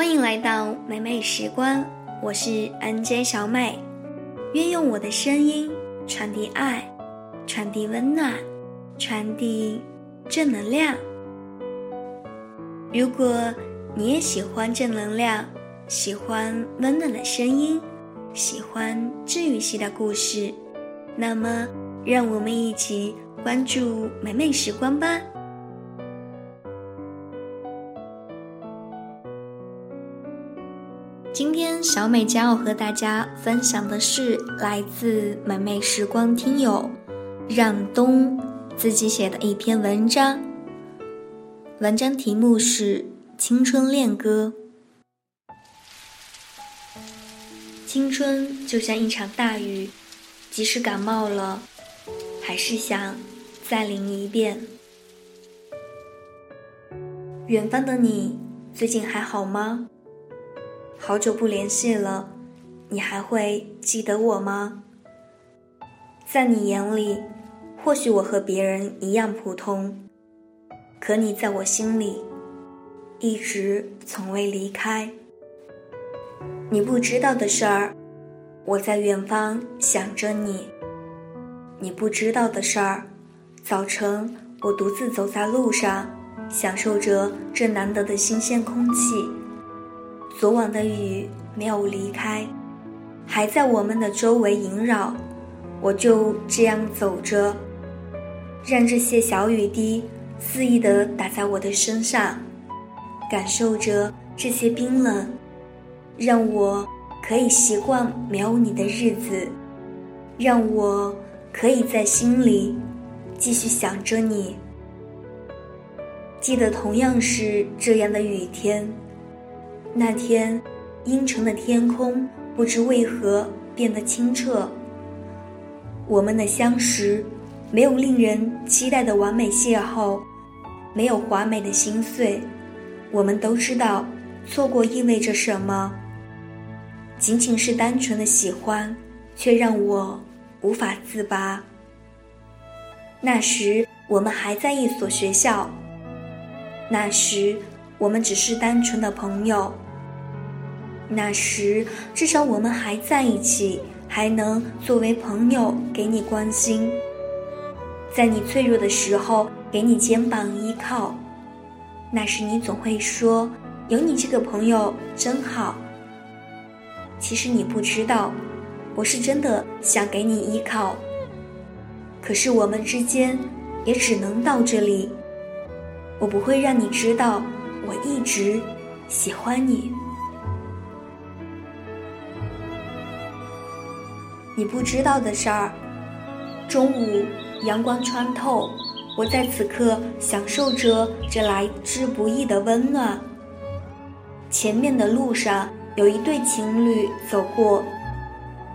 欢迎来到美美时光，我是 NJ 小美，愿用我的声音传递爱，传递温暖，传递正能量。如果你也喜欢正能量，喜欢温暖的声音，喜欢治愈系的故事，那么让我们一起关注美美时光吧。今天小美将要和大家分享的是来自美美时光听友让东自己写的一篇文章。文章题目是《青春恋歌》。青春就像一场大雨，即使感冒了，还是想再淋一遍。远方的你，最近还好吗？好久不联系了，你还会记得我吗？在你眼里，或许我和别人一样普通，可你在我心里，一直从未离开。你不知道的事儿，我在远方想着你。你不知道的事儿，早晨我独自走在路上，享受着这难得的新鲜空气。昨晚的雨没有离开，还在我们的周围萦绕。我就这样走着，让这些小雨滴肆意地打在我的身上，感受着这些冰冷，让我可以习惯没有你的日子，让我可以在心里继续想着你。记得同样是这样的雨天。那天，阴沉的天空不知为何变得清澈。我们的相识，没有令人期待的完美邂逅，没有华美的心碎。我们都知道，错过意味着什么。仅仅是单纯的喜欢，却让我无法自拔。那时，我们还在一所学校。那时。我们只是单纯的朋友。那时，至少我们还在一起，还能作为朋友给你关心，在你脆弱的时候给你肩膀依靠。那时，你总会说：“有你这个朋友真好。”其实你不知道，我是真的想给你依靠。可是我们之间也只能到这里。我不会让你知道。我一直喜欢你。你不知道的事儿。中午阳光穿透，我在此刻享受着这来之不易的温暖。前面的路上有一对情侣走过，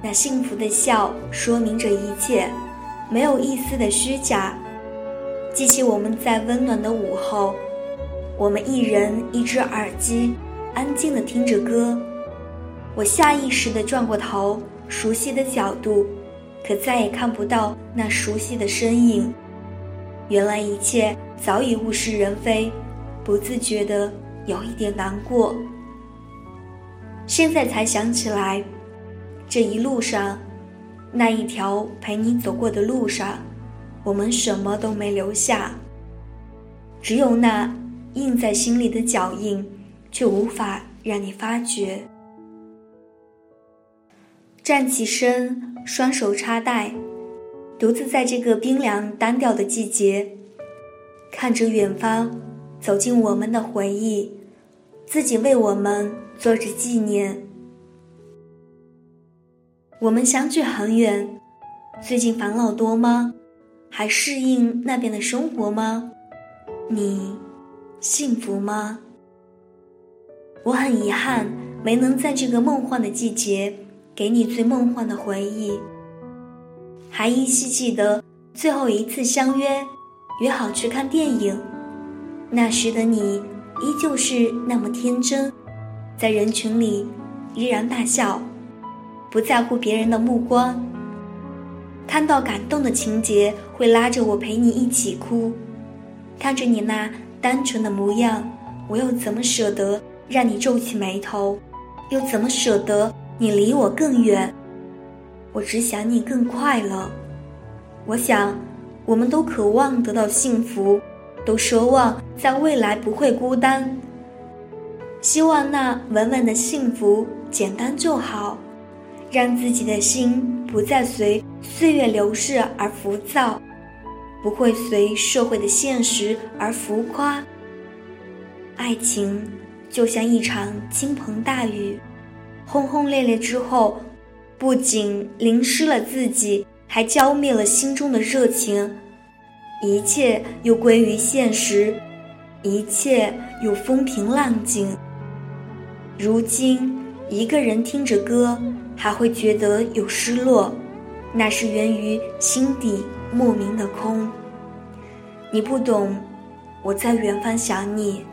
那幸福的笑说明着一切，没有一丝的虚假。记起我们在温暖的午后。我们一人一只耳机，安静的听着歌。我下意识的转过头，熟悉的角度，可再也看不到那熟悉的身影。原来一切早已物是人非，不自觉的有一点难过。现在才想起来，这一路上，那一条陪你走过的路上，我们什么都没留下，只有那。印在心里的脚印，却无法让你发觉。站起身，双手插袋，独自在这个冰凉单调的季节，看着远方，走进我们的回忆，自己为我们做着纪念。我们相距很远，最近烦恼多吗？还适应那边的生活吗？你？幸福吗？我很遗憾没能在这个梦幻的季节给你最梦幻的回忆。还依稀记得最后一次相约，约好去看电影。那时的你依旧是那么天真，在人群里依然大笑，不在乎别人的目光。看到感动的情节，会拉着我陪你一起哭。看着你那。单纯的模样，我又怎么舍得让你皱起眉头，又怎么舍得你离我更远？我只想你更快乐。我想，我们都渴望得到幸福，都奢望在未来不会孤单。希望那稳稳的幸福简单就好，让自己的心不再随岁月流逝而浮躁，不会随社会的现实而浮夸。爱情就像一场倾盆大雨，轰轰烈烈之后，不仅淋湿了自己，还浇灭了心中的热情，一切又归于现实，一切又风平浪静。如今，一个人听着歌，还会觉得有失落，那是源于心底莫名的空。你不懂，我在远方想你，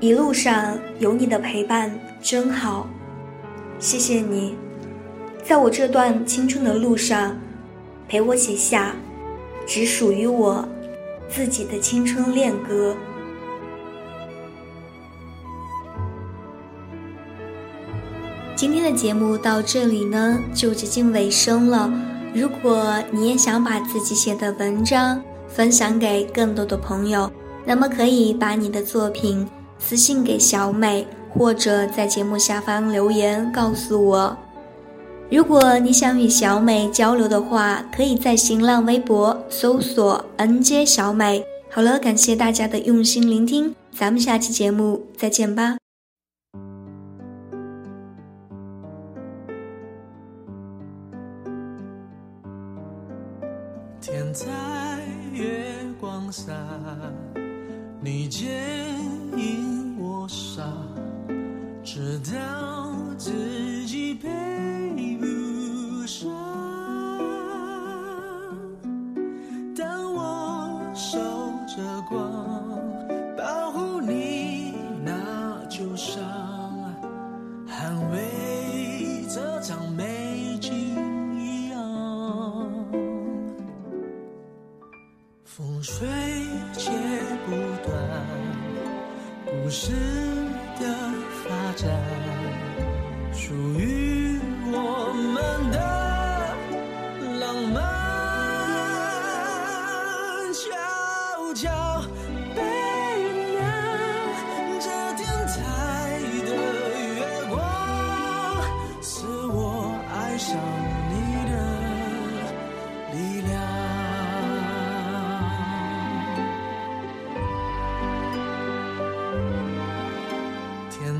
一路上有你的陪伴真好，谢谢你，在我这段青春的路上，陪我写下只属于我自己的青春恋歌。今天的节目到这里呢，就接近尾声了。如果你也想把自己写的文章分享给更多的朋友，那么可以把你的作品私信给小美，或者在节目下方留言告诉我。如果你想与小美交流的话，可以在新浪微博搜索 “nj 小美”。好了，感谢大家的用心聆听，咱们下期节目再见吧。光下，你牵故事的发展，属于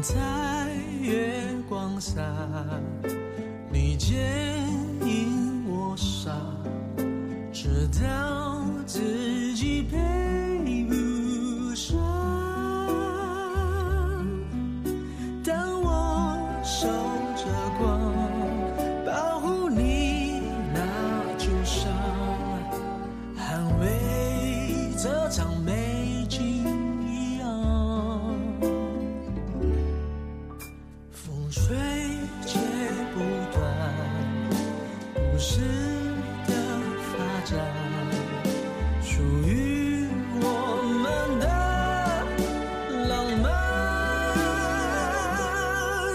在月光下，你坚引我傻，直到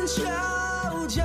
悄悄